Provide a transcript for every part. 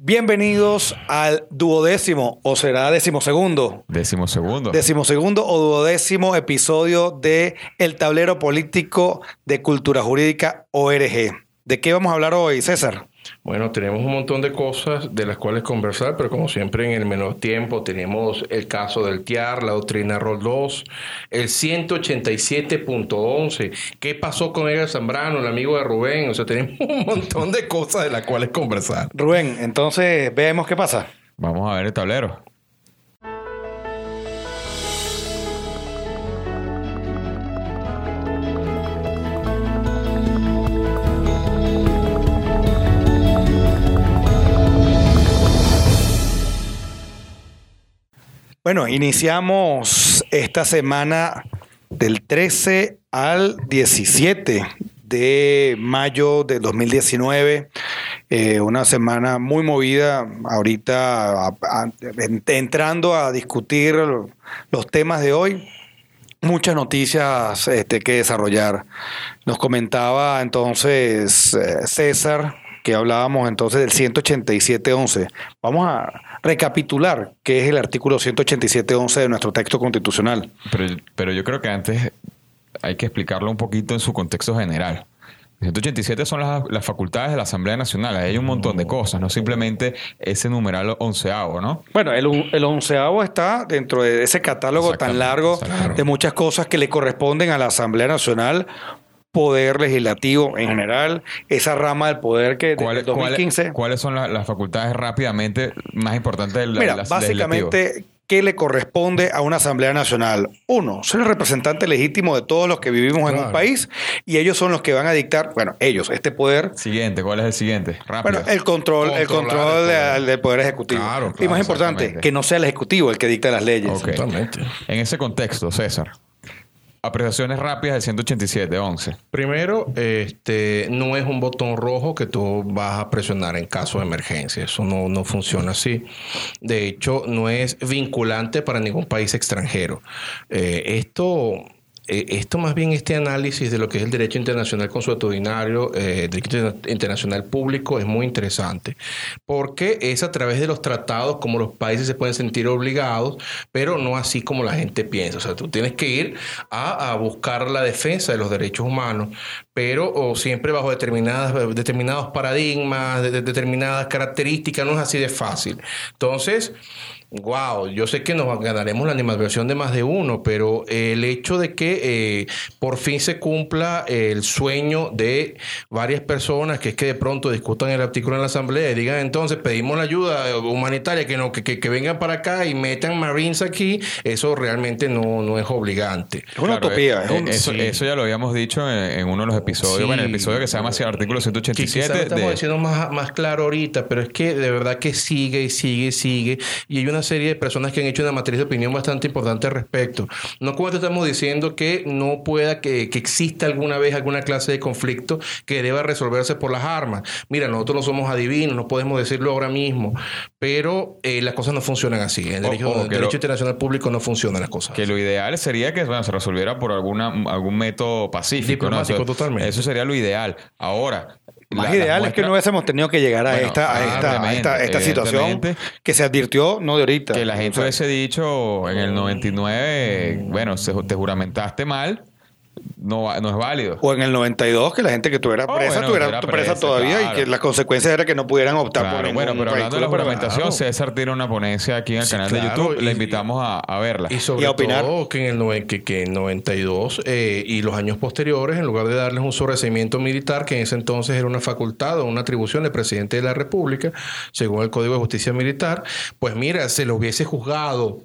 Bienvenidos al duodécimo, o será decimosegundo. Decimosegundo. Decimosegundo o duodécimo episodio de El Tablero Político de Cultura Jurídica ORG. ¿De qué vamos a hablar hoy, César? Bueno, tenemos un montón de cosas de las cuales conversar, pero como siempre en el menor tiempo tenemos el caso del TIAR, la doctrina ROL 2, el 187.11, qué pasó con Edgar Zambrano, el amigo de Rubén, o sea, tenemos un montón de cosas de las cuales conversar. Rubén, entonces veamos qué pasa. Vamos a ver el tablero. Bueno, iniciamos esta semana del 13 al 17 de mayo de 2019. Eh, una semana muy movida, ahorita entrando a discutir los temas de hoy. Muchas noticias este, que desarrollar. Nos comentaba entonces eh, César que hablábamos entonces del 187.11. Vamos a recapitular qué es el artículo 187.11 de nuestro texto constitucional. Pero, pero yo creo que antes hay que explicarlo un poquito en su contexto general. 187 son las, facultades de la Asamblea Nacional. hay un montón de cosas, no simplemente ese numeral onceavo, ¿no? Bueno, el, el onceavo está dentro de ese catálogo tan largo de muchas cosas que le corresponden a la Asamblea Nacional poder legislativo en general, esa rama del poder que ¿Cuál, 2015... ¿Cuáles son las, facultades rápidamente más importantes del Mira, básicamente, ¿qué le corresponde a una Asamblea Nacional? Uno, ser el representante legítimo de todos los que vivimos en un país y ellos son los que van a dictar, bueno, ellos, este poder... Siguiente, ¿cuál es el siguiente? Rápido. Bueno, el control, el control del, poder ejecutivo. Claro, y más importante, que no sea el ejecutivo el que dicta las leyes. Totalmente. En ese contexto, César, Apreciaciones rápidas del 187.11. Primero, este, no es un botón rojo que tú vas a presionar en caso de emergencia. Eso no, no funciona así. De hecho, no es vinculante para ningún país extranjero. Eh, esto esto más bien este análisis de lo que es el derecho internacional consuetudinario, eh, derecho internacional público, es muy interesante, porque es a través de los tratados como los países se pueden sentir obligados, pero no así como la gente piensa. O sea, tú tienes que ir a, buscar la defensa de los derechos humanos, pero o siempre bajo determinadas, determinados paradigmas, determinadas características, no es así de fácil. Entonces, Wow, yo sé que nos ganaremos la animadversión de más de uno, pero el hecho de que eh, por fin se cumpla el sueño de varias personas, que es que de pronto discutan el artículo en la asamblea y digan entonces pedimos la ayuda humanitaria, que no, que, que, vengan para acá y metan Marines aquí, eso realmente no, no es obligante. Es una utopía. Eh, eso, ya lo habíamos dicho en, uno de los episodios, bueno, el episodio que se llama así, artículo 187. Que estamos diciendo más, más claro ahorita, pero es que de verdad que sigue y sigue y sigue. Y hay una serie de personas que han hecho una matriz de opinión bastante importante al respecto. No como te estamos diciendo que no pueda que, que, exista alguna vez alguna clase de conflicto que deba resolverse por las armas. Mira, nosotros no somos adivinos, no podemos decirlo ahora mismo, pero eh, las cosas no funcionan así. En el derecho, derecho internacional público no funcionan las cosas. Que lo ideal sería que se resolviera por alguna, algún método pacífico. Diplomático, totalmente. Eso sería lo ideal. Ahora, más ideal es que no hubiésemos tenido que llegar a, esta, a esta, esta, situación que se advirtió no de ahorita. Que la gente hubiese dicho en el 99, bueno, te juramentaste mal, no, no es válido. O en el 92, que la gente que tuviera oh, presa tuviera presa, todavía y que las consecuencias era que no pudieran optar por Bueno, pero hablando de la juramentación, César tiene una ponencia aquí en el canal de YouTube. Le invitamos a, verla. Y sobre todo que en el, que, que en 92 eh, y los años posteriores, en lugar de darles un sobreseimiento militar, que en ese entonces era una facultad o una atribución del presidente de la República, según el Código de Justicia Militar, pues mira, se lo hubiese juzgado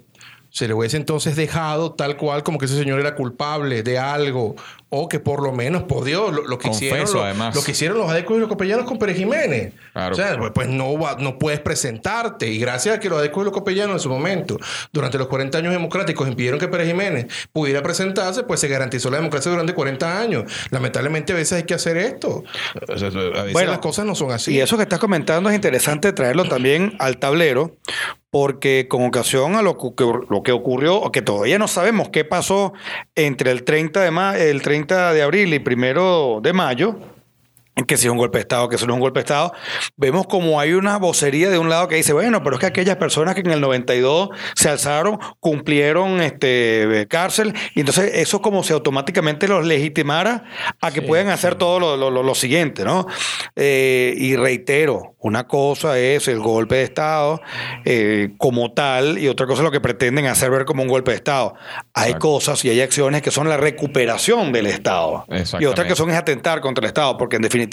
se le hubiese entonces dejado tal cual como que ese señor era culpable de algo o que por lo menos por Dios lo, que hicieron lo, que hicieron los adecos y los copellanos con Pérez Jiménez. O sea pues, pues no no puedes presentarte y gracias a que los adecos y los copellanos en su momento durante los 40 años democráticos impidieron que Pérez Jiménez pudiera presentarse pues se garantizó la democracia durante 40 años. Lamentablemente a veces hay que hacer esto. A veces bueno, las cosas no son así. y eso que estás comentando es interesante traerlo también al tablero porque con ocasión a lo que, lo que ocurrió, que todavía no sabemos qué pasó entre el 30 de, ma el 30 de abril y primero de mayo, que si es un golpe de Estado, que si no es un golpe de Estado, vemos como hay una vocería de un lado que dice, bueno, pero es que aquellas personas que en el 92 se alzaron, cumplieron este, cárcel, y entonces eso como si automáticamente los legitimara a que puedan hacer todo lo, lo- lo- siguiente, ¿no? Eh, y reitero, una cosa es el golpe de Estado eh, como tal, y otra cosa es lo que pretenden hacer ver como un golpe de Estado. Hay Exacto. cosas y hay acciones que son la recuperación del Estado, y otras que son es atentar contra el Estado, porque en definitiva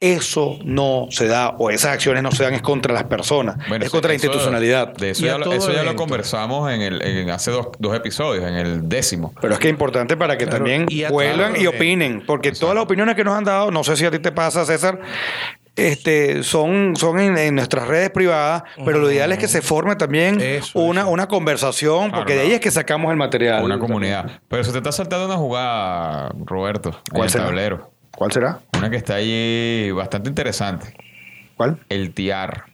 eso no se da, o esas acciones no se dan, es contra las personas, Bueno, es contra la institucionalidad. De eso, ya, lo, eso ya lo conversamos en el, en hace dos, dos episodios, en el décimo. Pero es que es importante para que Claro, también y vuelvan y opinen, porque todas las opiniones que nos han dado, no sé si a ti te pasa, César, este, son, son en, en nuestras redes privadas, pero lo ideal es que se forme también Eso, una, eso. una conversación, porque de ahí es que sacamos el material. Una comunidad. Pero se te está saltando una jugada, Roberto, en ¿Cuál el será? tablero. ¿Cuál será? Una que está ahí bastante interesante. ¿Cuál? El TIAR.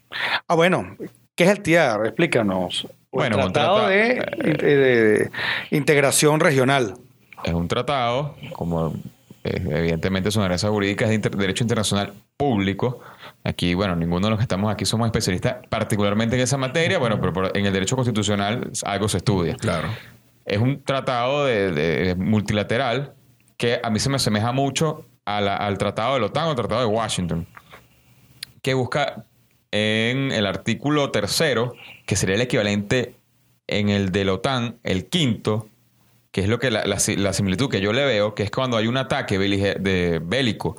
Ah, bueno, ¿qué es el TIAR? Explícanos. Bueno, el un Tratado trata- de, de Integración Regional. Es un tratado, como eh, evidentemente su naturaleza jurídica es de inter- derecho internacional público. Aquí, bueno, ninguno de los que estamos aquí somos especialistas particularmente en esa materia, bueno, pero en el derecho constitucional algo se estudia. Claro. Es un tratado de, de- multilateral que a mí se me asemeja mucho a al tratado de la OTAN o tratado de Washington, que busca en el artículo tercero, que sería el equivalente en el de la OTAN, el quinto, que es lo que la, la si- la similitud que yo le veo, que es cuando hay un ataque de, bélico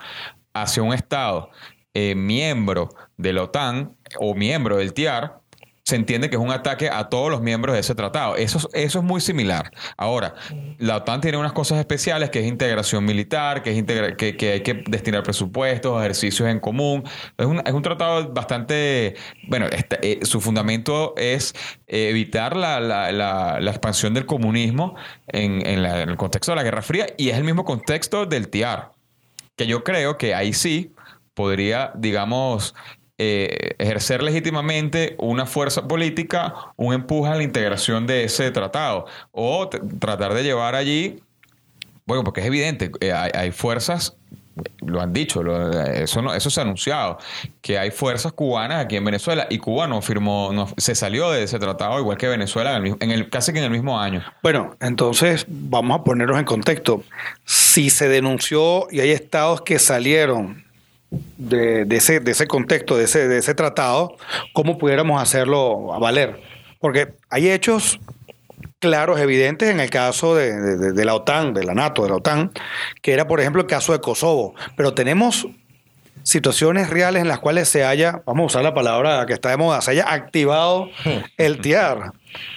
hacia un Estado eh, miembro de la OTAN o miembro del TIAR, se entiende que es un ataque a todos los miembros de ese tratado. Eso, es- eso es muy similar. Ahora, la OTAN tiene unas cosas especiales, que es integración militar, que, es integra- que, que hay que destinar presupuestos, ejercicios en común. Es un, es un tratado bastante... Bueno, este, eh, su fundamento es evitar la, la- la- la expansión del comunismo en, en la- en el contexto de la Guerra Fría y es el mismo contexto del TIAR que yo creo que ahí sí podría, digamos, eh, ejercer legítimamente una fuerza política, un empuje a la integración de ese tratado, o tratar de llevar allí, bueno, porque es evidente, eh, hay, hay fuerzas, lo han dicho, lo- eso, no, eso se ha anunciado, que hay fuerzas cubanas aquí en Venezuela y Cuba no firmó, no, se salió de ese tratado, igual que Venezuela, en el, en el, casi que en el mismo año. Bueno, entonces vamos a ponernos en contexto. Si se denunció y hay estados que salieron de, de ese, de ese contexto, de ese, de ese tratado, ¿cómo pudiéramos hacerlo a valer? Porque hay hechos claros, evidentes en el caso de, de- de la OTAN, de la NATO, de la OTAN, que era, por ejemplo, el caso de Kosovo. Pero tenemos situaciones reales en las cuales se haya, vamos a usar la palabra que está de moda, se haya activado el TIAR.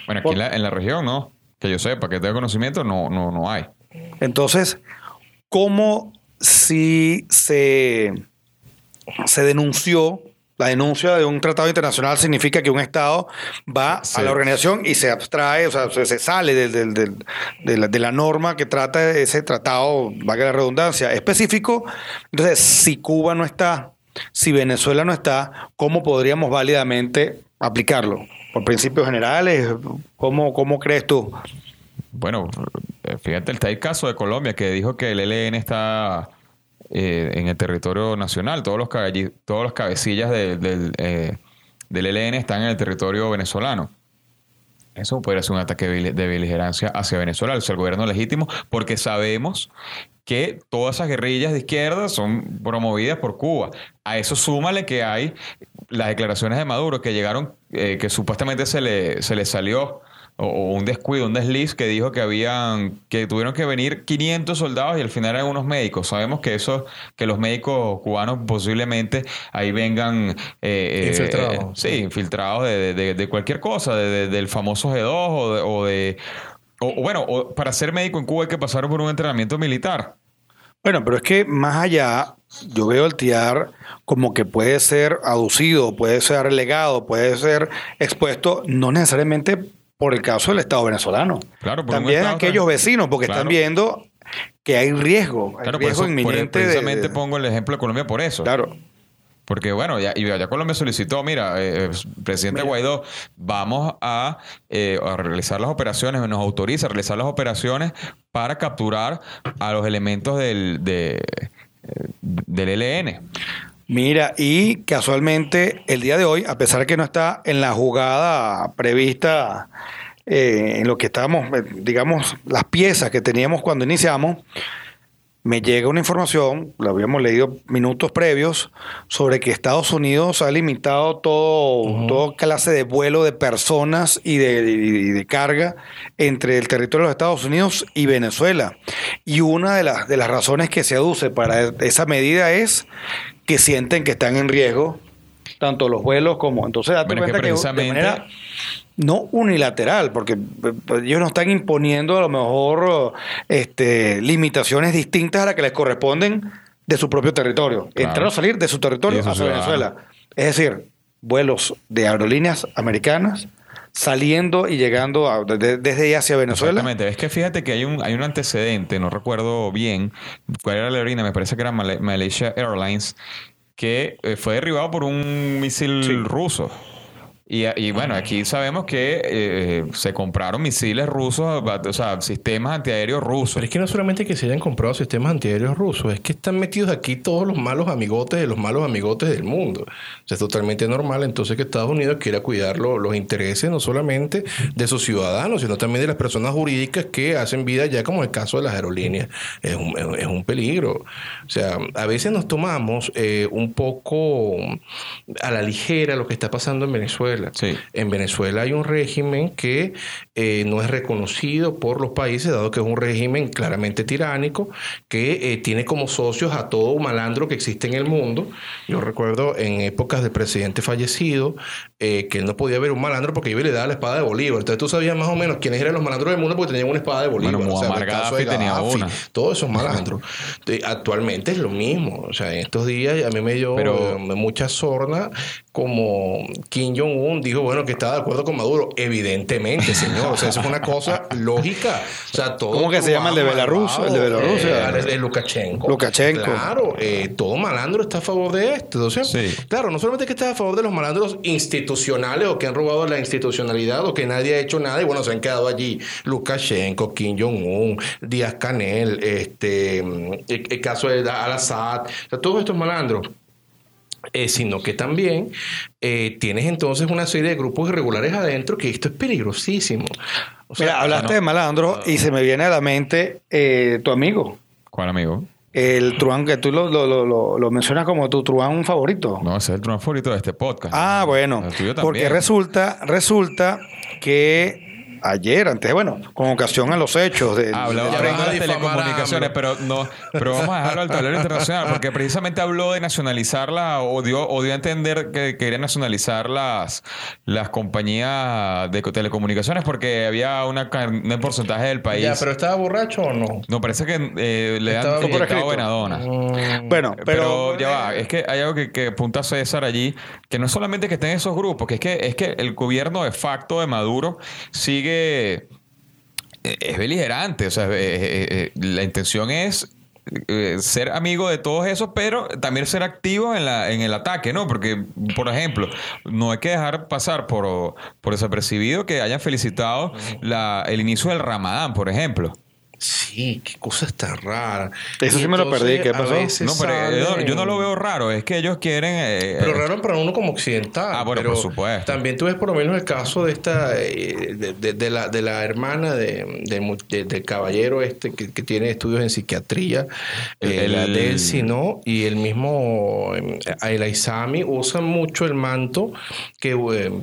Bueno, aquí Por- en la, en la región no, que yo sepa, que tenga conocimiento, no, no, no hay. Entonces, ¿cómo si se, se denunció, la denuncia de un tratado internacional significa que un Estado va Sí. a la organización y se abstrae, o sea, se, sale de, la, de la norma que trata ese tratado, valga la redundancia, específico? Entonces, si Cuba no está, si Venezuela no está, ¿cómo podríamos válidamente aplicarlo? ¿Por principios generales? ¿Cómo, cómo crees tú? Bueno, fíjate, está el caso de Colombia que dijo que el ELN está eh, en el territorio nacional. Todos los, todos los cabecillas de- del, eh, del ELN están en el territorio venezolano. Eso podría ser un ataque de de beligerancia hacia Venezuela, hacia el gobierno legítimo, porque sabemos que todas esas guerrillas de izquierda son promovidas por Cuba. A eso súmale que hay las declaraciones de Maduro que llegaron, eh, que supuestamente se le, se le salió o, un descuido, un desliz que dijo que habían, que tuvieron que venir 500 soldados y al final eran unos médicos. Sabemos que eso, que los médicos cubanos posiblemente ahí vengan eh, eh, Infiltrados. eh, sí, infiltrados de, de- de cualquier cosa, de- de- del famoso G2 o de, o de- o- o bueno, o para ser médico en Cuba hay que pasar por un entrenamiento militar. Bueno, pero es que más allá, yo veo el TIAR como que puede ser aducido, puede ser relegado, puede ser expuesto, no necesariamente por el caso del Estado venezolano. Claro, por También Estado aquellos también. vecinos, porque están Claro. viendo que hay riesgo, hay Claro, por riesgo eso, por- inminente. de- precisamente de- pongo el ejemplo de Colombia por eso. Claro. Porque bueno, ya, y ya Colombia solicitó, mira, eh, presidente Guaidó, vamos a, eh, a realizar las operaciones, nos autoriza a realizar las operaciones para capturar a los elementos del, de, eh, del ELN. Mira, y casualmente el día de hoy, a pesar de que no está en la jugada prevista, eh, en lo que estábamos, eh, digamos, las piezas que teníamos cuando iniciamos, me llega una información, la habíamos leído minutos previos, sobre que Estados Unidos ha limitado todo, toda clase de vuelo de personas y de, y de carga entre el territorio de los Estados Unidos y Venezuela. Y una de las, de las razones que se aduce para esa medida es que sienten que están en riesgo tanto los vuelos como... Entonces, date Bueno, es que cuenta que, de manera no unilateral, porque eh, ellos no están imponiendo a lo mejor este, limitaciones distintas a las que les corresponden de su propio territorio. Claro. Entrar o salir de su territorio hacia. Venezuela. Es decir, vuelos de aerolíneas americanas saliendo y llegando a- de- desde y hacia Venezuela. Exactamente. Es que fíjate que hay un, hay un antecedente, no recuerdo bien cuál era la aerolínea, me parece que era Mala- Malaysia Airlines, que eh, fue derribado por un misil ruso. Y, y bueno, aquí sabemos que eh, se compraron misiles rusos, o sea, sistemas antiaéreos rusos. Pero es que no solamente que se hayan comprado sistemas antiaéreos rusos, es que están metidos aquí todos los malos amigotes de los malos amigotes del mundo. O sea, es totalmente normal entonces que Estados Unidos quiera cuidar lo- los intereses no solamente de sus ciudadanos, sino también de las personas jurídicas que hacen vida ya como el caso de las aerolíneas. Es un, es- es un peligro. O sea, a veces nos tomamos eh, un poco a la ligera lo que está pasando en Venezuela. Sí. En Venezuela hay un régimen que eh, no es reconocido por los países, dado que es un régimen claramente tiránico, que eh, tiene como socios a todo malandro que existe en el mundo. Yo recuerdo en épocas del presidente fallecido eh, que él no podía ver un malandro porque iba y le daba la espada de Bolívar. Entonces tú sabías más o menos quiénes eran los malandros del mundo porque tenían una espada de Bolívar. Bueno, O sea, Gaddafi tenía una. Todos esos malandros. Actualmente es lo mismo. O sea, en estos días a mí me dio Pero- mucha sorna como Kim Jong-un dijo, bueno, que estaba de acuerdo con Maduro. Evidentemente, señor. O sea, eso es una cosa lógica. O sea, todo ¿Cómo que se llama el de cubano Belarus? malvado, El de Bielorrusia. eh, el de Lukashenko. Lukashenko. Claro, eh, todo malandro está a favor de esto. Sí. claro, no solamente que está a favor de los malandros institucionales o que han robado la institucionalidad o que nadie ha hecho nada y bueno, se han quedado allí Lukashenko, Kim Jong-un, Díaz Canel, este, mm, el, el caso de Al-Assad, o sea, todos estos malandros. Eh, sino que también eh, tienes entonces una serie de grupos irregulares adentro que esto es peligrosísimo. O sea, Mira, hablaste de malandro y se me viene a la mente eh, tu amigo, ¿Cuál amigo? el truán, que tú lo, lo, lo, lo- lo mencionas como tu truán favorito. No, ese es el truán favorito de este podcast. Ah, bueno, El tuyo porque también. resulta, resulta que ayer, antes, bueno, con ocasión a los hechos de, Ah, a de telecomunicaciones, pero no, pero vamos a dejarlo al tablero internacional, porque precisamente habló de nacionalizarla o dio, o dio a entender que quería nacionalizar las, las compañías de co- telecomunicaciones porque había una, un porcentaje del país. ya, pero ¿estaba borracho o no? No, parece que eh, le han inyectado venadona. Mm, Bueno, Pero, pero, ya va, es que hay algo que, que apunta César allí, que no es solamente que estén esos grupos, que es que, es que el gobierno de facto de Maduro sigue, eh, es beligerante, o sea, la intención es eh, ser amigo de todos esos, pero también ser activo en, la, en el ataque, ¿no? Porque, por ejemplo, no hay que dejar pasar por, por desapercibido que hayan felicitado la, el inicio del Ramadán, por ejemplo. Sí, qué cosas tan raras. Eso Y sí me lo perdí, ¿qué a pasó? veces No, pero eh, yo, yo no lo veo raro, es que ellos quieren... eh, Pero raro para uno como occidental. Ah, bueno, pero por supuesto. También tú ves por lo menos el caso de esta, eh, de, de- de la, de la hermana de, de mu- de- del caballero este que, que tiene estudios en psiquiatría, eh, El- la Delcy, ¿no? Y el mismo el Aizami usan mucho el manto que,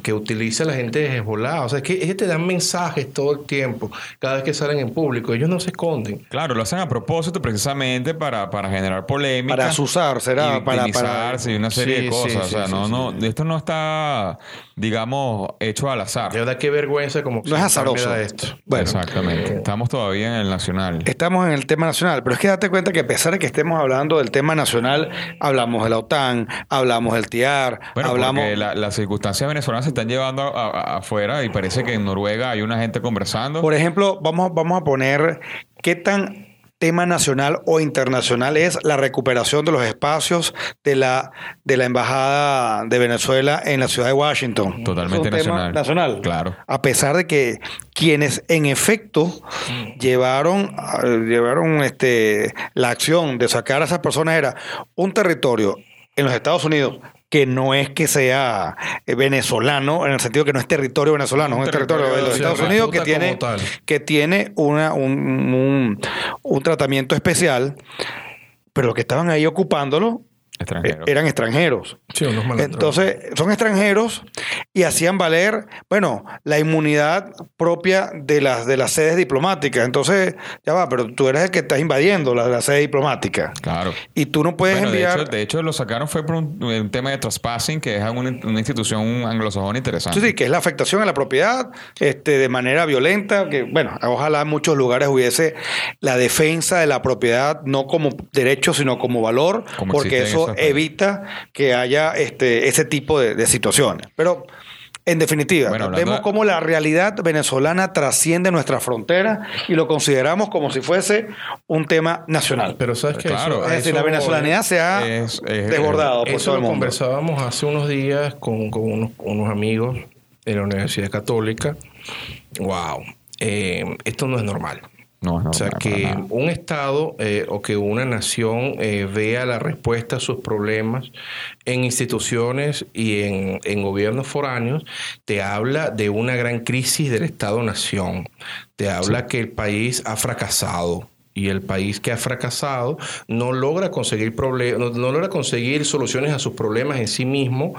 que utiliza la gente de Hezbollah. O sea, es que, es que te dan mensajes todo el tiempo, cada vez que salen en público. Ellos no se esconden. Claro, lo hacen a propósito precisamente para, para generar polémica. para asusar, será, y para, para, y una serie Sí, de cosas. sí, o sea, sí, no, sí, no, sí. esto no está, digamos, hecho al azar. De verdad, qué vergüenza como no es azaroso. esto. Bueno, Exactamente. Estamos todavía en el nacional. Estamos en el tema nacional, pero es que date cuenta que a pesar de que estemos hablando del tema nacional, hablamos de la OTAN, hablamos del TIAR, Bueno, hablamos... porque la- las circunstancias venezolanas se están llevando a- a- afuera y parece que en Noruega hay una gente conversando. Por ejemplo, vamos, vamos a poner qué tan tema nacional o internacional es la recuperación de los espacios de la, de la Embajada de Venezuela en la ciudad de Washington. Totalmente Es un tema nacional. nacional. Claro. A pesar de que quienes en efecto llevaron, eh, llevaron este, la acción de sacar a esas personas era un territorio en los Estados Unidos que no es que sea eh, venezolano, en el sentido que no es territorio venezolano, es un territorio, de los Estados Unidos que tiene, que tiene una, un, un- un tratamiento especial, pero los que estaban ahí ocupándolo Extranjeros. eran extranjeros. Sí, unos. Entonces, son extranjeros y hacían valer, bueno, la inmunidad propia de las, de las sedes diplomáticas. Entonces, ya va, pero tú eres el que estás invadiendo la, la sede diplomática. Claro. Y tú no puedes Bueno, de enviar... hecho, de hecho, lo sacaron fue por un, un tema de trespassing, que es una, una institución anglosajona interesante. Sí, sí, que es la afectación a la propiedad este, de manera violenta, que bueno, ojalá en muchos lugares hubiese la defensa de la propiedad no como derecho, sino como valor, Como porque en eso evita que haya este, ese tipo de, de situaciones. Pero en definitiva, Bueno, hablando vemos cómo la realidad venezolana trasciende nuestra frontera y lo consideramos como si fuese un tema nacional. Pero sabes que Claro. eso, es decir, la venezolaneidad se ha es- es- desbordado por Eso todo el mundo. conversábamos hace unos días con, con unos, unos amigos de la Universidad Católica. Wow, eh, esto no es normal. No, no, o sea, que un Estado eh, o que una nación eh, vea la respuesta a sus problemas en instituciones y en, en gobiernos foráneos, te habla de una gran crisis del Estado-nación. Te habla que el país ha fracasado. Y el país que ha fracasado no logra conseguir no, no logra conseguir soluciones a sus problemas en sí mismo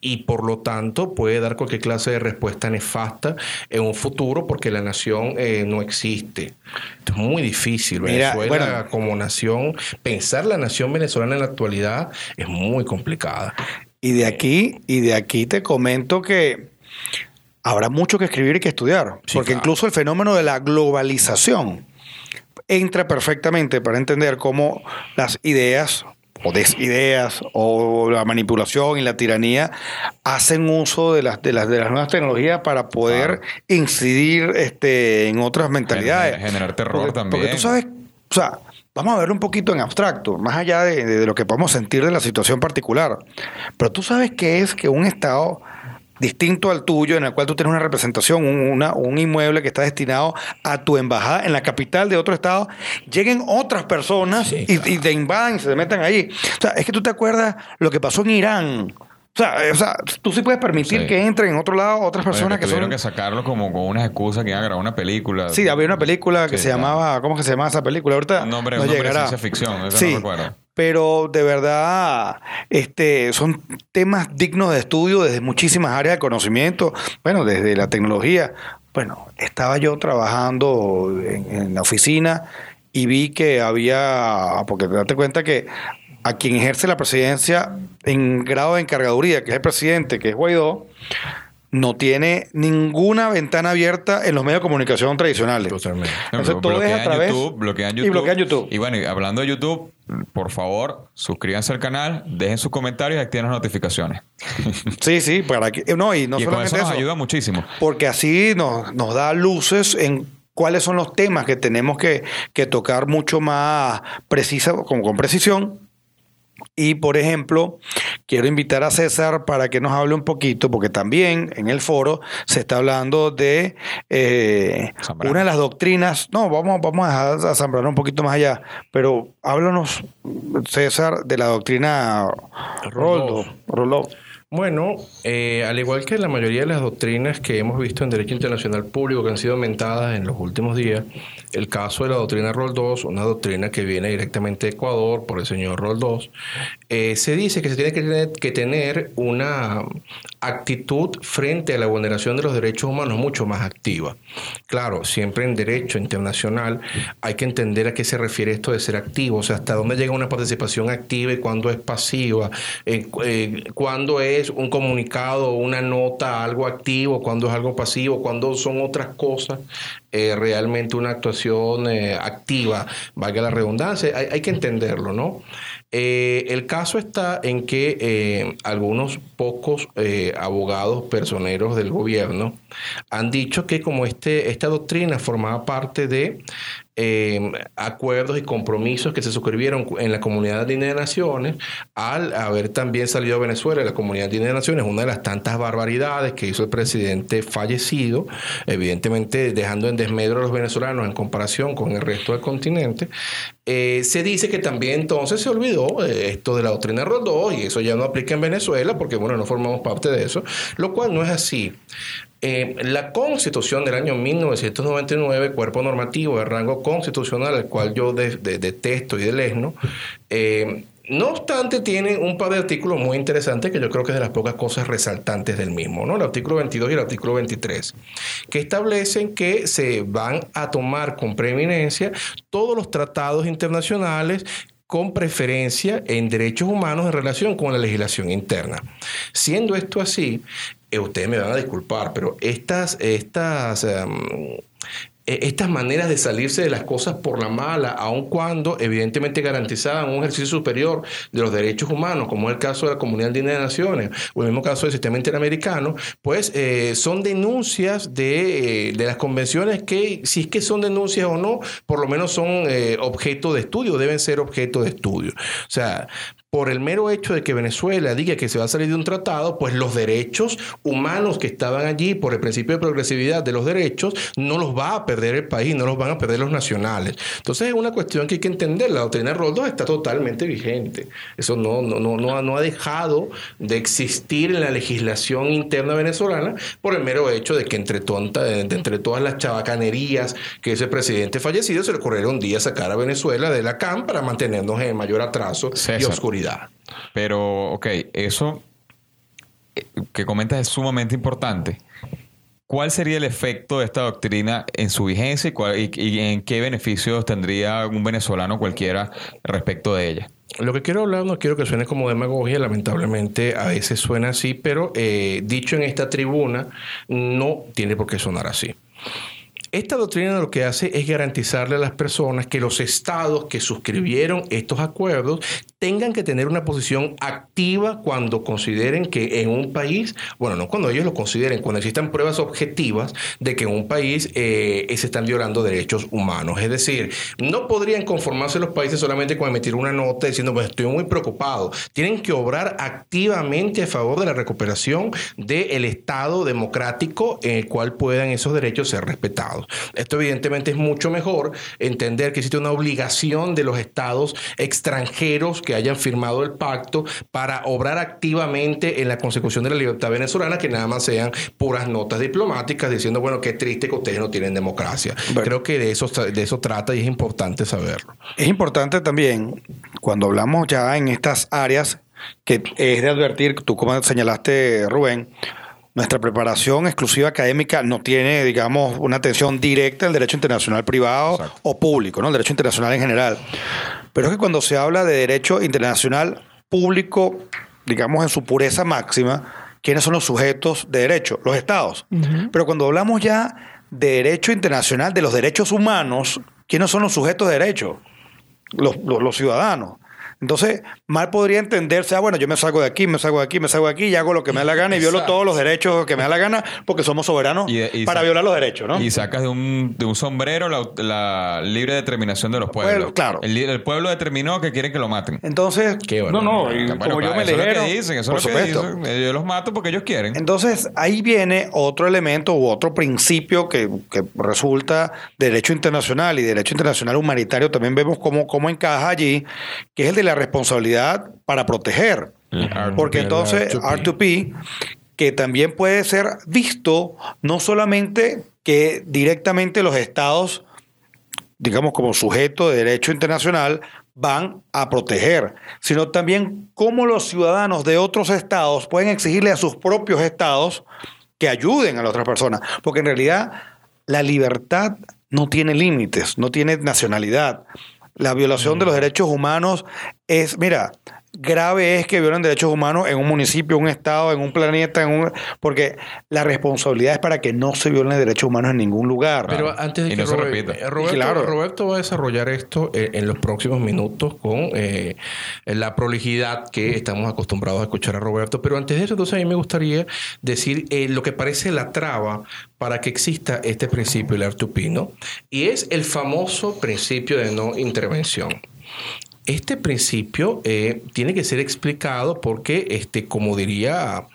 y por lo tanto puede dar cualquier clase de respuesta nefasta en un futuro porque la nación eh, no existe. Esto es muy difícil. Mira, Venezuela bueno. como nación, pensar la nación venezolana en la actualidad es muy complicada. Y de aquí, y de aquí te comento que habrá mucho que escribir y que estudiar. Sí, porque claro. incluso el fenómeno de la globalización entra perfectamente para entender cómo las ideas o desideas o la manipulación y la tiranía hacen uso de las, de las, de las nuevas tecnologías para poder incidir este, en otras mentalidades. Generar- generar terror Porque- también. Porque tú sabes, o sea, vamos a verlo un poquito en abstracto, más allá de, de lo que podemos sentir de la situación particular. Pero tú sabes qué es que un Estado distinto al tuyo, en el cual tú tienes una representación, un, una- un inmueble que está destinado a tu embajada en la capital de otro estado, lleguen otras personas Sí, y, claro. y te invaden, se metan ahí. O sea, es que tú te acuerdas lo que pasó en Irán. O sea, eh, o sea tú sí puedes permitir Sí. que entren en otro lado otras personas que, tuvieron son... que sacarlo como con unas excusas que iban a grabar una película. Sí, había una película que Sí, se claro. llamaba, ¿cómo que se llamaba esa película? Ahorita nos un nombre de llegará. ciencia ficción, eso sí, no recuerdo. Pero de verdad, este, son temas dignos de estudio desde muchísimas áreas de conocimiento, bueno, desde la tecnología. Bueno, estaba yo trabajando en, en la oficina y vi que había, porque date cuenta que a quien ejerce la presidencia en grado de encargaduría, que es el presidente, que es Guaidó, no tiene ninguna ventana abierta en los medios de comunicación tradicionales. Totalmente. No, Entonces, todo es a bloquean través- YouTube, bloquean y YouTube. bloquean YouTube. Y bueno, y hablando de YouTube, por favor, suscríbanse al canal, dejen sus comentarios y activen las notificaciones. Sí, sí, para que no y no y con eso nos eso, ayuda muchísimo. porque así nos, nos da luces en cuáles son los temas que tenemos que, que tocar mucho más precisa, con, con precisión. Y por ejemplo, quiero invitar a César para que nos hable un poquito, porque también en el foro se está hablando de eh, una de las doctrinas. No, vamos, vamos a dejar a Zambrano un poquito más allá, pero háblanos, César, de la doctrina Roldo. Roldo. Bueno, eh, al igual que la mayoría de las doctrinas que hemos visto en derecho internacional público que han sido aumentadas en los últimos días, el caso de la doctrina Roldós, una doctrina que viene directamente de Ecuador por el señor Roldós, eh, se dice que se tiene que tener, una actitud frente a la vulneración de los derechos humanos mucho más activa. Claro, siempre en derecho internacional hay que entender a qué se refiere esto de ser activo, o sea, hasta dónde llega una participación activa y cuándo es pasiva, eh, eh, cuándo es un comunicado, una nota, algo activo, cuándo es algo pasivo, cuándo son otras cosas, eh, realmente una actuación eh, activa, valga la redundancia, hay, hay que entenderlo, ¿no? Eh, el caso está en que eh, algunos pocos eh, abogados personeros del gobierno han dicho que como este, esta doctrina formaba parte de eh, acuerdos y compromisos que se suscribieron en la comunidad de naciones al haber también salido Venezuela de la comunidad de naciones, una de las tantas barbaridades que hizo el presidente fallecido, evidentemente dejando en desmedro a los venezolanos en comparación con el resto del continente. Eh, se dice que también entonces se olvidó eh, esto de la doctrina Rodó y eso ya no aplica en Venezuela porque, bueno, no formamos parte de eso, lo cual no es así. Eh, la Constitución del año 1999, cuerpo normativo de rango constitucional, al cual yo detesto y delesno, eh, no obstante, tiene un par de artículos muy interesantes que yo creo que es de las pocas cosas resaltantes del mismo, ¿no? El artículo 22 y el artículo 23, que establecen que se van a tomar con preeminencia todos los tratados internacionales con preferencia en derechos humanos en relación con la legislación interna. Siendo esto así, eh, ustedes me van a disculpar, pero estas, estas em, e, estas maneras de salirse de las cosas por la mala, aun cuando evidentemente garantizaban un ejercicio superior de los derechos humanos, como es el caso de la Comunidad de Naciones o el mismo caso del sistema interamericano, pues eh, son denuncias de, de, las convenciones que, si es que son denuncias o no, por lo menos son eh, objeto de estudio, deben ser objeto de estudio. O sea, por el mero hecho de que Venezuela diga que se va a salir de un tratado, pues los derechos humanos que estaban allí por el principio de progresividad de los derechos no los va a perder el país, no los van a perder los nacionales. Entonces es una cuestión que hay que entender. La doctrina Roldós está totalmente vigente. Eso no, no, no, no, no ha dejado de existir en la legislación interna venezolana por el mero hecho de que entre, tonta, entre todas las chabacanerías que ese presidente fallecido se le ocurriera un día sacar a Venezuela de la CAM para mantenernos en mayor atraso y oscuridad. Pero, ok, eso eh, que comentas es sumamente importante. ¿Cuál sería el efecto de esta doctrina en su vigencia y, en qué beneficios tendría un venezolano cualquiera respecto de ella? Lo que quiero hablar no quiero que suene como demagogia, lamentablemente a veces suena así, pero eh, dicho en esta tribuna no tiene por qué sonar así. Esta doctrina lo que hace es garantizarle a las personas que los estados que suscribieron estos acuerdos tengan que tener una posición activa cuando consideren que en un país, bueno, no cuando ellos lo consideren, cuando existan pruebas objetivas de que en un país eh, se están violando derechos humanos. Es decir, no podrían conformarse los países solamente con emitir una nota diciendo, pues estoy muy preocupado. Tienen que obrar activamente a favor de la recuperación del Estado democrático en el cual puedan esos derechos ser respetados. Esto evidentemente es mucho mejor entender que existe una obligación de los estados extranjeros que hayan firmado el pacto para obrar activamente en la consecución de la libertad venezolana, que nada más sean puras notas diplomáticas diciendo, bueno, qué triste que ustedes no tienen democracia. Creo que de eso, de eso trata y es importante saberlo. Es importante también, cuando hablamos ya en estas áreas, que es de advertir, tú como señalaste, Rubén, nuestra preparación exclusiva académica no tiene, digamos, una atención directa al derecho internacional privado o público, ¿no? El derecho internacional en general. Pero es que cuando se habla de derecho internacional público, digamos en su pureza máxima, ¿quiénes son los sujetos de derecho? Los estados. Pero cuando hablamos ya de derecho internacional, de los derechos humanos, ¿quiénes son los sujetos de derecho? los ciudadanos. Entonces, mal podría entenderse, ah, bueno, yo me salgo de aquí, me salgo de aquí, me salgo de aquí y hago lo que me da la gana y violo todos los derechos que me da la gana porque somos soberanos para violar los derechos, ¿no? Y sacas de un, de un sombrero la, libre determinación de los pueblos. claro. El, pueblo determinó que quieren que lo maten. Entonces, no, no, como yo me eso es lo que dicen, eso es lo que dicen. Yo los mato porque ellos quieren. Entonces, ahí viene otro elemento u otro principio que, que resulta derecho internacional y derecho internacional humanitario. También vemos cómo, cómo encaja allí, que es el de la responsabilidad para proteger. Porque entonces R2P, que también puede ser visto no solamente que directamente los estados, digamos como sujeto de derecho internacional, van a proteger, sino también cómo los ciudadanos de otros estados pueden exigirle a sus propios estados que ayuden a la otra persona. Porque en realidad la libertad no tiene límites, no tiene nacionalidad. La violación de los derechos humanos es, mira, grave es que violen derechos humanos en un municipio, en un estado, en un planeta, en un, porque la responsabilidad es para que no se violen derechos humanos en ningún lugar. Pero antes de Y que no se Robert- repita. eh, Roberto, Claro. Roberto va a desarrollar esto eh, en los próximos minutos con eh, la prolijidad que estamos acostumbrados a escuchar a Roberto. Pero antes de eso, entonces a mí me gustaría decir eh, lo que parece la traba para que exista este principio del R2P, ¿no? Y es el famoso principio de no intervención. Este principio eh, tiene que ser explicado porque, este, como diría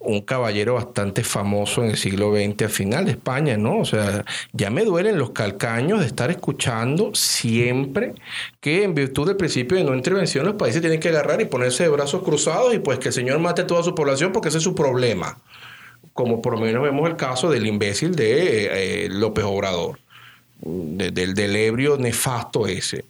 un caballero bastante famoso en el siglo XX al final de España, ¿no? O sea, ya me duelen los calcaños de estar escuchando siempre que en virtud del principio de no intervención los países tienen que agarrar y ponerse de brazos cruzados y pues que el señor mate a toda su población porque ese es su problema. Como por lo menos vemos el caso del imbécil de eh, López Obrador, de- del, del ebrio nefasto ese.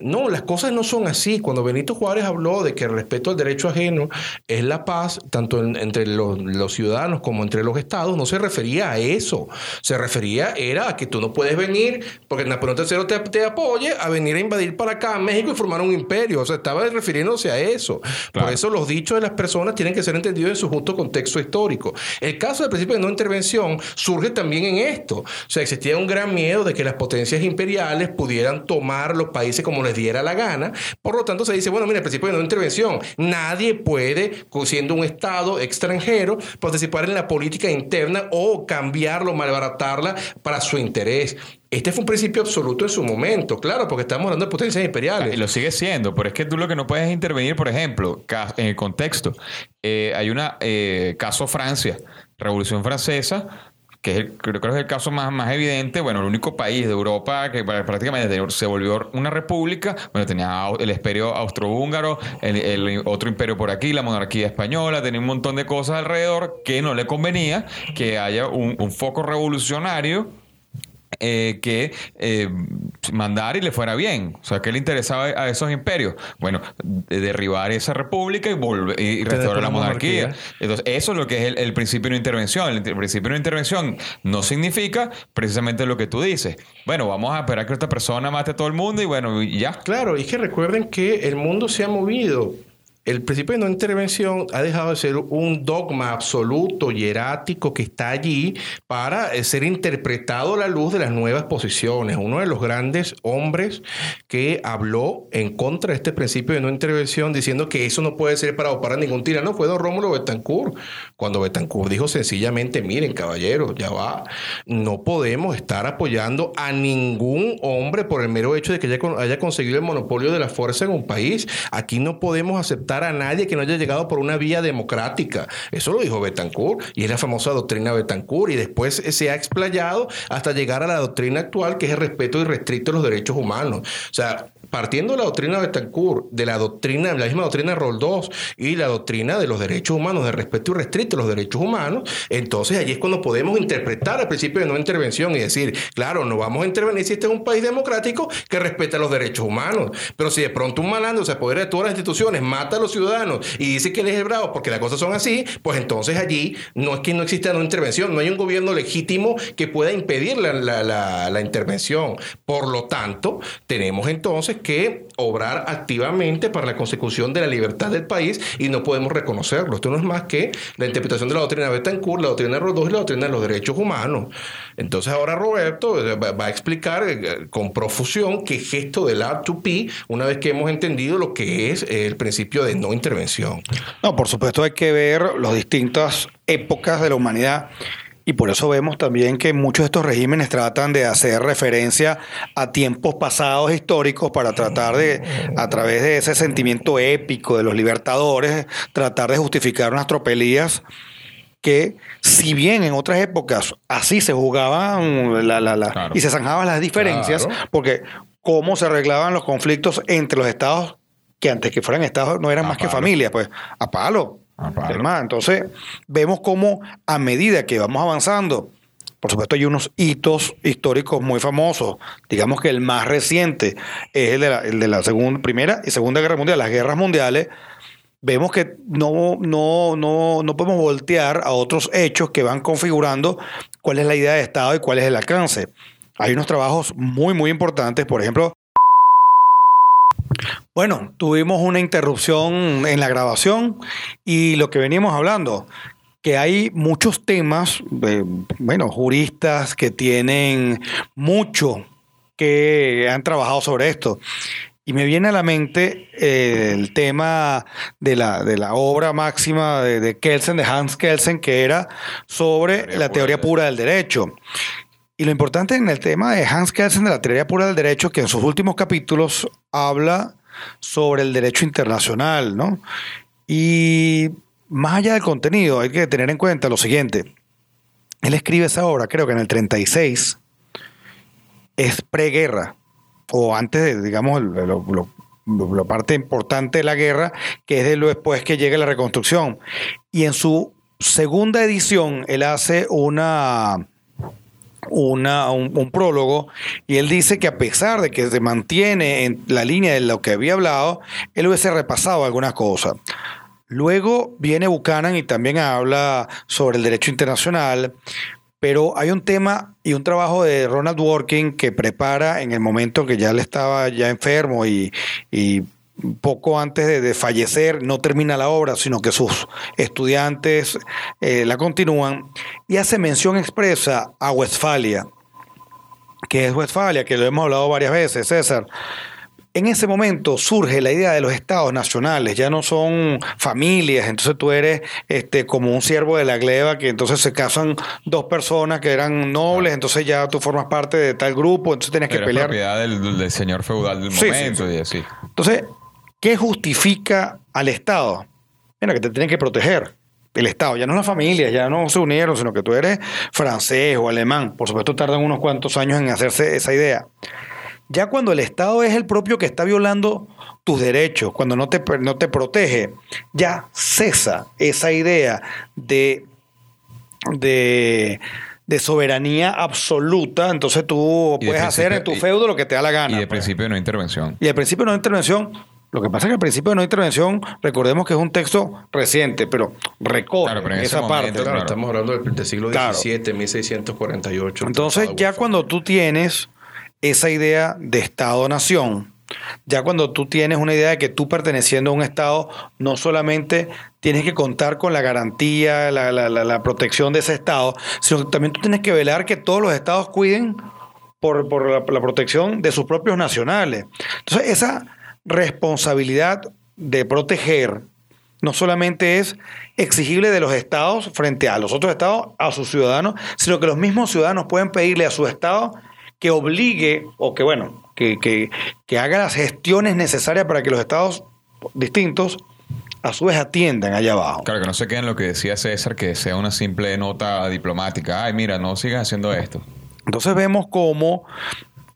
No, las cosas no son así. Cuando Benito Juárez habló de que el respeto al derecho ajeno es la paz, tanto en- entre los, los ciudadanos como entre los estados, no se refería a eso. Se refería era a que tú no puedes venir, porque Napoleón III te, te apoye, a venir a invadir para acá a México y formar un imperio. O sea, estaba refiriéndose a eso. Claro. Por eso los dichos de las personas tienen que ser entendidos en su justo contexto histórico. El caso del principio de no intervención surge también en esto. O sea, existía un gran miedo de que las potencias imperiales pudieran tomar los países como les diera la gana. Por lo tanto, se dice, bueno, mira, el principio de no intervención. Nadie puede, siendo un Estado extranjero, participar en la política interna o cambiarlo, malbaratarla para su interés. Este fue un principio absoluto en su momento, claro, porque estamos hablando de potencias imperiales. Y lo sigue siendo, pero es que tú lo que no puedes es intervenir, por ejemplo, en el contexto. Eh, hay una eh, caso Francia, Revolución Francesa, que es el, creo que es el caso más, más evidente. Bueno, el único país de Europa que prácticamente se volvió una república. Bueno, tenía el imperio austrohúngaro, el, el otro imperio por aquí, la monarquía española, tenía un montón de cosas alrededor que no le convenía que haya un foco revolucionario eh, que eh, mandar y le fuera bien. O sea, ¿qué le interesaba a esos imperios? Bueno, de- derribar esa república y, volver, y restaurar la una monarquía. monarquía. Entonces, eso es lo que es el, el principio de no intervención. El, principio de no intervención no significa precisamente lo que tú dices. Bueno, vamos a esperar que esta persona mate a todo el mundo y bueno, y ya. Claro, y es que recuerden que el mundo se ha movido. El principio de no intervención ha dejado de ser un dogma absoluto y erático que está allí para eh, ser interpretado a la luz de las nuevas posiciones. Uno de los grandes hombres que habló en contra de este principio de no intervención diciendo que eso no puede ser para opar a ningún tirano fue don Rómulo Betancourt. Cuando Betancourt dijo sencillamente, miren caballeros, ya va, no podemos estar apoyando a ningún hombre por el mero hecho de que haya conseguido el monopolio de la fuerza en un país. Aquí no podemos aceptar a nadie que no haya llegado por una vía democrática. Eso lo dijo Betancourt y es la famosa doctrina Betancourt y después se ha explayado hasta llegar a la doctrina actual que es el respeto irrestricto de los derechos humanos. O sea, partiendo de la doctrina Betancourt, de la doctrina, la misma doctrina de Roldós y la doctrina de los derechos humanos, de respeto irrestricto de los derechos humanos, entonces allí es cuando podemos interpretar el principio de no intervención y decir, claro, no vamos a intervenir si este es un país democrático que respeta los derechos humanos. Pero si de pronto un malandro se apodera de todas las instituciones, mata a los ciudadanos y dice que él es el bravo porque las cosas son así, pues entonces allí no es que no exista no intervención, no hay un gobierno legítimo que pueda impedir la, la- la- intervención. Por lo tanto, tenemos entonces que obrar activamente para la consecución de la libertad del país y no podemos reconocerlo. Esto no es más que la interpretación de la doctrina Betancourt, la doctrina de Rodós y la doctrina de los derechos humanos. Entonces ahora Roberto va a explicar eh, con profusión qué es esto del R2P una vez que hemos entendido lo que es el principio de no intervención. No, por supuesto hay que ver las distintas épocas de la humanidad y por eso vemos también que muchos de estos regímenes tratan de hacer referencia a tiempos pasados históricos para tratar de, a través de ese sentimiento épico de los libertadores, tratar de justificar unas tropelías que si bien en otras épocas así se jugaban la, la, la- Claro. y se zanjaban las diferencias, Claro. porque cómo se arreglaban los conflictos entre los estados que antes que fueran estados no eran A más que familia, pues a palo. A palo. Es más, entonces vemos cómo a medida que vamos avanzando, por supuesto hay unos hitos históricos muy famosos. Digamos que el más reciente es el de la, el de la segunda, primera y segunda guerra mundial, las guerras mundiales. Vemos que no, no, no, no podemos voltear a otros hechos que van configurando cuál es la idea de Estado y cuál es el alcance. Hay unos trabajos muy, muy importantes, por ejemplo, Bueno, tuvimos una interrupción en la grabación y lo que veníamos hablando, que hay muchos temas, eh, bueno, juristas que tienen mucho que han trabajado sobre esto. Y me viene a la mente eh, el tema de la, de la obra máxima de, de Kelsen, de Hans Kelsen, que era sobre Teoría la teoría pura del derecho. Y lo importante en el tema de Hans Kelsen de la teoría pura del derecho, que en sus últimos capítulos habla sobre el derecho internacional, ¿no? Y más allá del contenido, hay que tener en cuenta lo siguiente. Él escribe esa obra, creo que en el 36, es preguerra, o antes de, digamos, la parte importante de la guerra, que es de lo después que llegue la reconstrucción. Y en su segunda edición, él hace una, una, un, prólogo y él dice que a pesar de que se mantiene en la línea de lo que había hablado, él hubiese repasado algunas cosas. Luego viene Buchanan y también habla sobre el derecho internacional, pero hay un tema y un trabajo de Ronald Working que prepara en el momento que ya él estaba ya enfermo y poco antes de, de fallecer no termina la obra, sino que sus estudiantes eh, la continúan y hace mención expresa a Westfalia. que es Westfalia, que lo hemos hablado varias veces, César. En ese momento surge la idea de los estados nacionales, ya no son familias, entonces tú eres este, como un siervo de la gleba, que entonces se casan dos personas que eran nobles, entonces ya tú formas parte de tal grupo, entonces tienes que pelear. propiedad del, del señor feudal del Sí, sí, momento sí. y así. Entonces, ¿qué justifica al Estado? Mira, que te tienen que proteger. El Estado, ya no las familias, ya no se unieron, sino que tú eres francés o alemán. Por supuesto, tardan unos cuantos años en hacerse esa idea. Ya cuando el Estado es el propio que está violando tus derechos, cuando no te, no te protege, ya cesa esa idea de, de, de soberanía absoluta. Entonces tú de puedes hacer en tu feudo lo que te da la gana. Y de pues. principio no intervención. Y el principio de no intervención, lo que pasa es que el principio de no intervención, recordemos que es un texto reciente, pero recoge Claro, pero en ese esa parte. momento, Claro, Claro. estamos hablando del, del siglo Claro. XVII, 1648. Entonces, ya cuando tú tienes esa idea de Estado-nación, ya cuando tú tienes una idea de que tú perteneciendo a un Estado, no solamente tienes que contar con la garantía, la, la- la- la protección de ese Estado, sino que también tú tienes que velar que todos los Estados cuiden por, por la, la protección de sus propios nacionales. Entonces, esa responsabilidad de proteger no solamente es exigible de los estados frente a los otros estados, a sus ciudadanos, sino que los mismos ciudadanos pueden pedirle a su estado que obligue o que, bueno, que, que- que haga las gestiones necesarias para que los estados distintos a su vez atiendan allá abajo. Claro, que no se quede en lo que decía César, que sea una simple nota diplomática. Ay, mira, no sigas haciendo esto. Entonces vemos cómo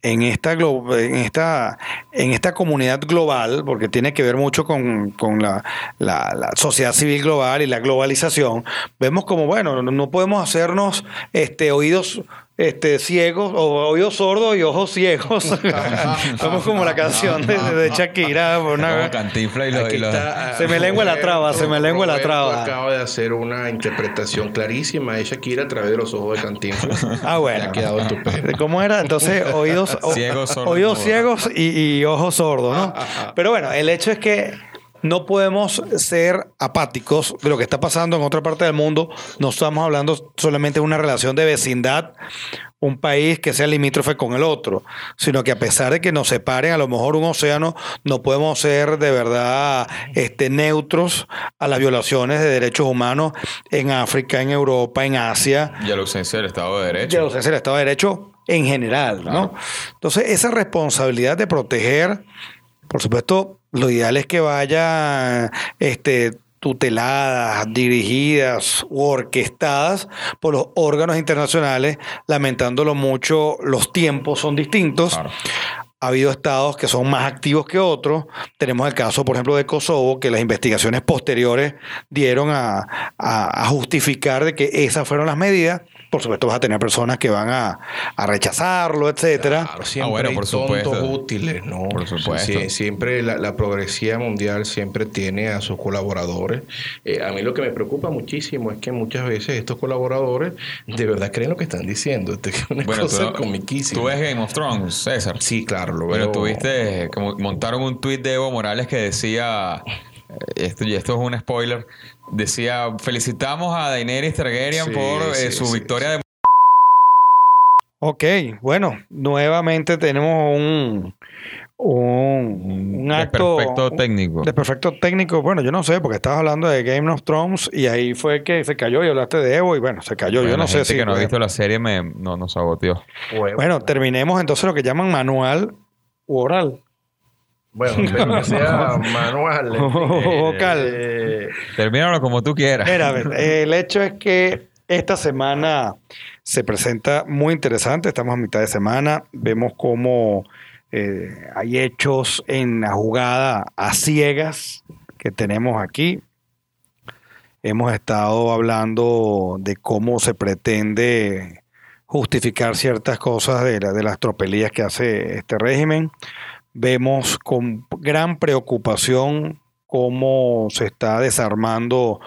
en esta, en esta, en esta comunidad global, porque tiene que ver mucho con, con la, la- la sociedad civil global y la globalización, vemos como, bueno, no, no podemos hacernos este, oídos este, ciegos o oídos sordos y ojos ciegos. Somos como la canción de, de Shakira. una- cantinfla y lo, Aquí y lo- está, Se me lengua la traba, se me lengua la traba. Acaba de hacer una interpretación clarísima de Shakira a través de los ojos de Cantinflas. Ah, bueno. Ha quedado estupendo. ¿Cómo era? Entonces, oídos, o- Ciegos, sordos, oídos ciegos y, y ojos sordos, ¿no? Pero bueno, el hecho es que no podemos ser apáticos de lo que está pasando en otra parte del mundo. No estamos hablando solamente de una relación de vecindad, un país que sea limítrofe con el otro, sino que a pesar de que nos separen a lo mejor un océano, no podemos ser de verdad este, neutros a las violaciones de derechos humanos en África, en Europa, en Asia y a la ausencia del Estado de Derecho. o sea, es el Estado de Derecho en general, ¿no? Entonces, esa responsabilidad de proteger, por supuesto, lo ideal es que vaya este, tuteladas, dirigidas u orquestadas por los órganos internacionales, lamentándolo mucho, los tiempos son distintos. Claro. Ha habido estados que son más activos que otros. Tenemos el caso, por ejemplo, de Kosovo, que las investigaciones posteriores dieron a, a- a justificar de que esas fueron las medidas. Por supuesto, vas a tener personas que van a, a rechazarlo, etcétera. Claro, siempre bueno, hay por tontos supuesto. útiles, ¿no? Por supuesto. Sie- siempre la, la progresía mundial siempre tiene a sus colaboradores. Eh, a mí lo que me preocupa muchísimo es que muchas veces estos colaboradores de verdad creen lo que están diciendo. Esto es una Bueno, cosa tú, comiquísima. tú ves Game of Thrones, César. Sí, claro. lo Bueno, veo- tuviste, como montaron un tuit de Evo Morales que decía, esto, y esto es un spoiler, decía, felicitamos a Daenerys Targaryen Sí, por eh, su sí, victoria de... Ok, bueno, nuevamente tenemos un, un, un acto. desperfecto un- técnico. Desperfecto técnico. Bueno, yo no sé, porque estabas hablando de Game of Thrones y ahí fue que se cayó y hablaste de Evo y bueno, se cayó. Bueno, yo no la sé gente si. que no ha visto la serie me, no, nos saboteó. Bueno, terminemos entonces lo que llaman manual u oral. Bueno, espero que sea manual. Vocal. Eh, Termínalo como tú quieras. Mira, a ver, el hecho es que esta semana se presenta muy interesante. Estamos a mitad de semana. Vemos cómo eh, hay hechos en la jugada a ciegas que tenemos aquí. Hemos estado hablando de cómo se pretende justificar ciertas cosas de, la- de las tropelías que hace este régimen. Vemos con gran preocupación cómo se está desarmando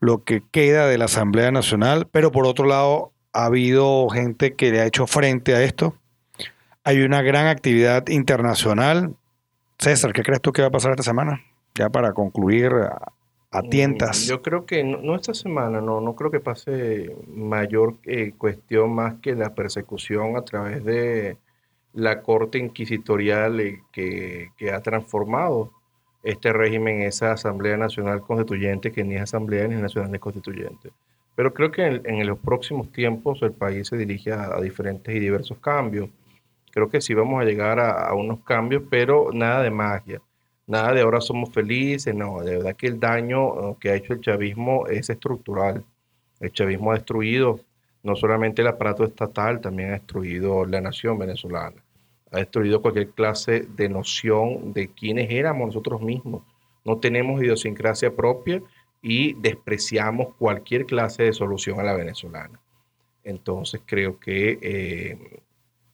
lo que queda de la Asamblea Nacional, pero por otro lado ha habido gente que le ha hecho frente a esto. Hay una gran actividad internacional. César, ¿qué crees tú que va a pasar esta semana? Ya para concluir a, a tientas. Mm, Yo creo que no, no esta semana, no, no creo que pase mayor eh, cuestión más que la persecución a través de la corte inquisitorial eh, que, que ha transformado este régimen en esa Asamblea Nacional Constituyente que ni es Asamblea ni es Nacional Constituyente. Pero creo que en, en los próximos tiempos el país se dirige a, a diferentes y diversos cambios. Creo que sí vamos a llegar a, a unos cambios, pero nada de magia nada de ahora somos felices, no, de verdad que el daño eh, que ha hecho el chavismo es estructural. El chavismo ha destruido no solamente el aparato estatal, también ha destruido la nación venezolana. Ha destruido cualquier clase de noción de quiénes éramos nosotros mismos. No tenemos idiosincrasia propia y despreciamos cualquier clase de solución a la venezolana. Entonces creo que eh,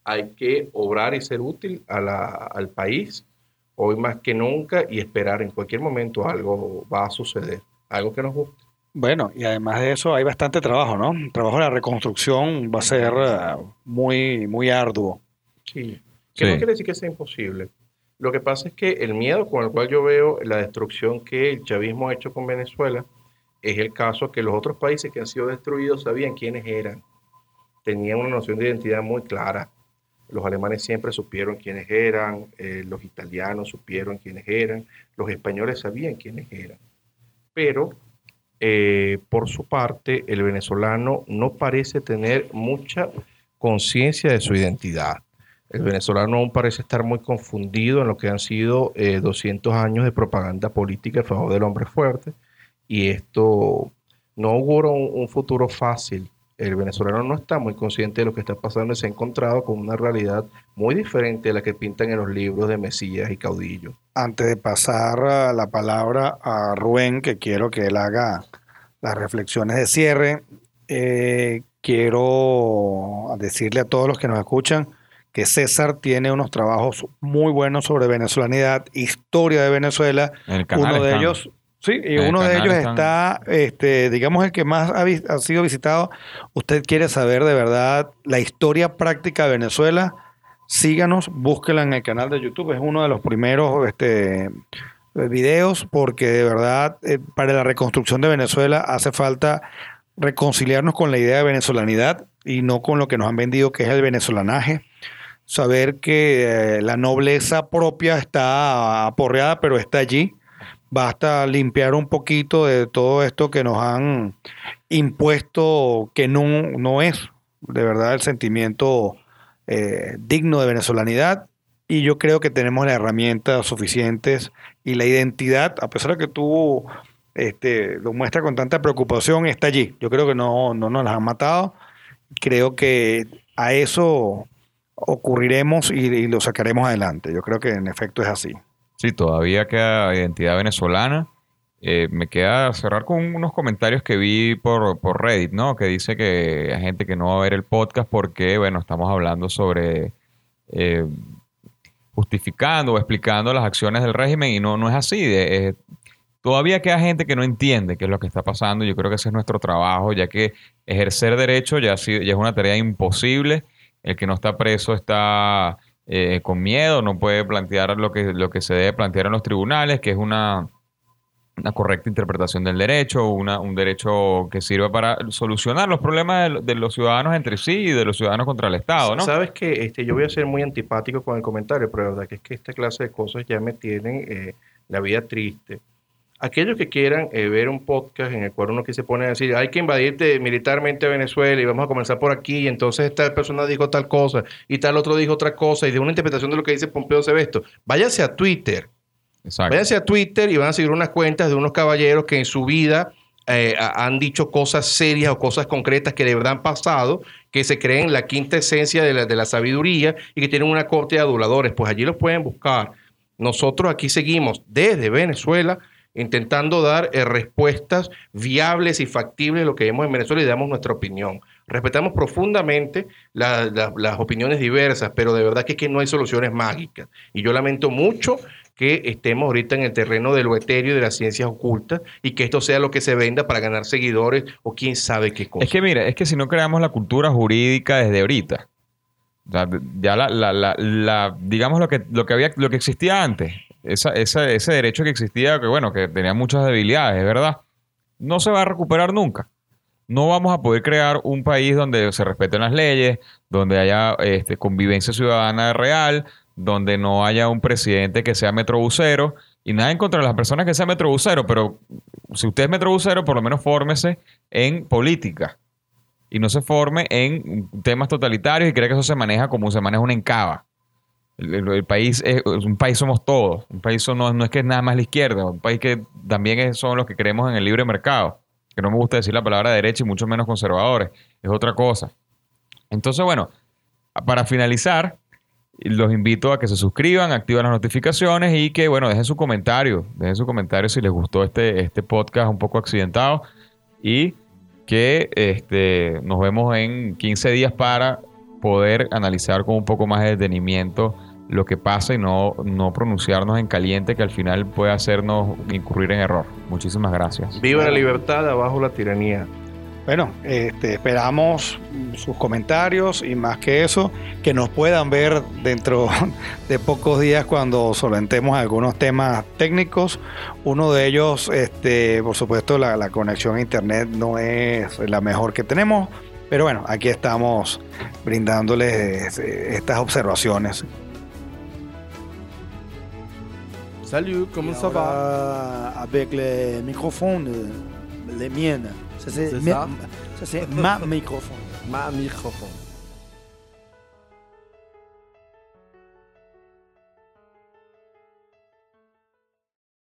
hay que obrar y ser útil a la- al país hoy más que nunca y esperar en cualquier momento algo va a suceder, algo que nos guste. Bueno, y además de eso hay bastante trabajo, ¿no? El trabajo de la reconstrucción va a ser eh, muy, muy arduo. Sí. Que Sí. no quiere decir que sea imposible. Lo que pasa es que el miedo con el cual yo veo la destrucción que el chavismo ha hecho con Venezuela es el caso que los otros países que han sido destruidos sabían quiénes eran. Tenían una noción de identidad muy clara. Los alemanes siempre supieron quiénes eran, eh, los italianos supieron quiénes eran, los españoles sabían quiénes eran. Pero, eh, por su parte, el venezolano no parece tener mucha conciencia de su identidad. El venezolano aún parece estar muy confundido en lo que han sido eh, 200 años de propaganda política a favor del hombre fuerte y esto no augura un, futuro fácil. El venezolano no está muy consciente de lo que está pasando y se ha encontrado con una realidad muy diferente de la que pintan en los libros de Mesías y Caudillo. Antes de pasar la palabra a Rubén, que quiero que él haga las reflexiones de cierre, eh, quiero decirle a todos los que nos escuchan que César tiene unos trabajos muy buenos sobre venezolanidad, historia de Venezuela. En el canal uno de están. ellos, sí, y el uno de ellos están. está, este, digamos, el que más ha, ha sido visitado. Usted quiere saber de verdad la historia práctica de Venezuela, síganos, búsquela en el canal de YouTube. Es uno de los primeros este, videos porque de verdad eh, para la reconstrucción de Venezuela hace falta reconciliarnos con la idea de venezolanidad y no con lo que nos han vendido que es el venezolanaje. Saber que eh, la nobleza propia está aporreada, pero está allí. Basta limpiar un poquito de todo esto que nos han impuesto, que no, no es de verdad el sentimiento eh, digno de venezolanidad. Y yo creo que tenemos las herramientas suficientes y la identidad, a pesar de que tú este, lo muestras con tanta preocupación, está allí. Yo creo que no, no nos las han matado. Creo que a eso ocurriremos y, lo sacaremos adelante. Yo creo que en efecto es así. Sí, todavía queda identidad venezolana. Eh, me queda cerrar con unos comentarios que vi por, por Reddit, ¿no? Que dice que hay gente que no va a ver el podcast porque, bueno, estamos hablando sobre eh, justificando o explicando las acciones del régimen y no, no es así. De- eh, todavía queda gente que no entiende qué es lo que está pasando. Yo creo que ese es nuestro trabajo, ya que ejercer derecho ya, ha sido- ya es una tarea imposible. El que no está preso está eh, con miedo, no puede plantear lo que, lo que se debe plantear en los tribunales, que es una, una correcta interpretación del derecho, una, un derecho que sirva para solucionar los problemas de, de los ciudadanos entre sí y de los ciudadanos contra el Estado, ¿no? Sabes que este, yo voy a ser muy antipático con el comentario, pero la verdad que es que esta clase de cosas ya me tienen eh, la vida triste. Aquellos que quieran eh, ver un podcast en el cual uno que se pone a decir, hay que invadirte militarmente Venezuela y vamos a comenzar por aquí, y entonces esta persona dijo tal cosa y tal otro dijo otra cosa, y de una interpretación de lo que dice Pompeo Sebesto, váyanse a Twitter. Exacto. Váyanse a Twitter y van a seguir unas cuentas de unos caballeros que en su vida eh, a- han dicho cosas serias o cosas concretas que de verdad han pasado, que se creen la quinta esencia de la, de la sabiduría y que tienen una corte de aduladores. Pues allí los pueden buscar. Nosotros aquí seguimos desde Venezuela intentando dar eh, respuestas viables y factibles de lo que vemos en Venezuela y damos nuestra opinión. Respetamos profundamente la- la- las opiniones diversas, pero de verdad que, es que no hay soluciones mágicas. Y yo lamento mucho que estemos ahorita en el terreno de lo etéreo y de las ciencias ocultas y que esto sea lo que se venda para ganar seguidores o quién sabe qué cosa. Es que mira, es que si no creamos la cultura jurídica desde ahorita, ya la- la- digamos lo que, lo que había, lo que existía antes, esa, ese derecho que existía, que bueno, que tenía muchas debilidades, es verdad, no se va a recuperar nunca. No vamos a poder crear un país donde se respeten las leyes, donde haya este, convivencia ciudadana real, donde no haya un presidente que sea metrobusero y nada en contra de las personas que sean metrobusero, pero si usted es metrobusero, por lo menos fórmese en política y no se forme en temas totalitarios y cree que eso se maneja como se maneja una encaba. El, país es un país somos todos. Un país no, no es que es nada más la izquierda, un país que también son los que creemos en el libre mercado. Que no me gusta decir la palabra derecha y mucho menos conservadores. Es otra cosa. Entonces, bueno, para finalizar, los invito a que se suscriban, activen las notificaciones y que, bueno, dejen su comentario. Dejen su comentario si les gustó este, este podcast un poco accidentado. Y que este, nos vemos en 15 días para poder analizar con un poco más de detenimiento lo que pasa y no, no pronunciarnos en caliente que al final puede hacernos incurrir en error. Muchísimas gracias. Viva la libertad, abajo la tiranía. Bueno, este, esperamos sus comentarios y más que eso, que nos puedan ver dentro de pocos días cuando solventemos algunos temas técnicos. Uno de ellos, este, por supuesto, la, la conexión a internet no es la mejor que tenemos, pero bueno, aquí estamos brindándoles eh, estas observaciones. Salut, comment ça va? Avec les microphones, euh, les miennes. Ça, c'est ça, c'est ma microphone. Ma microphone.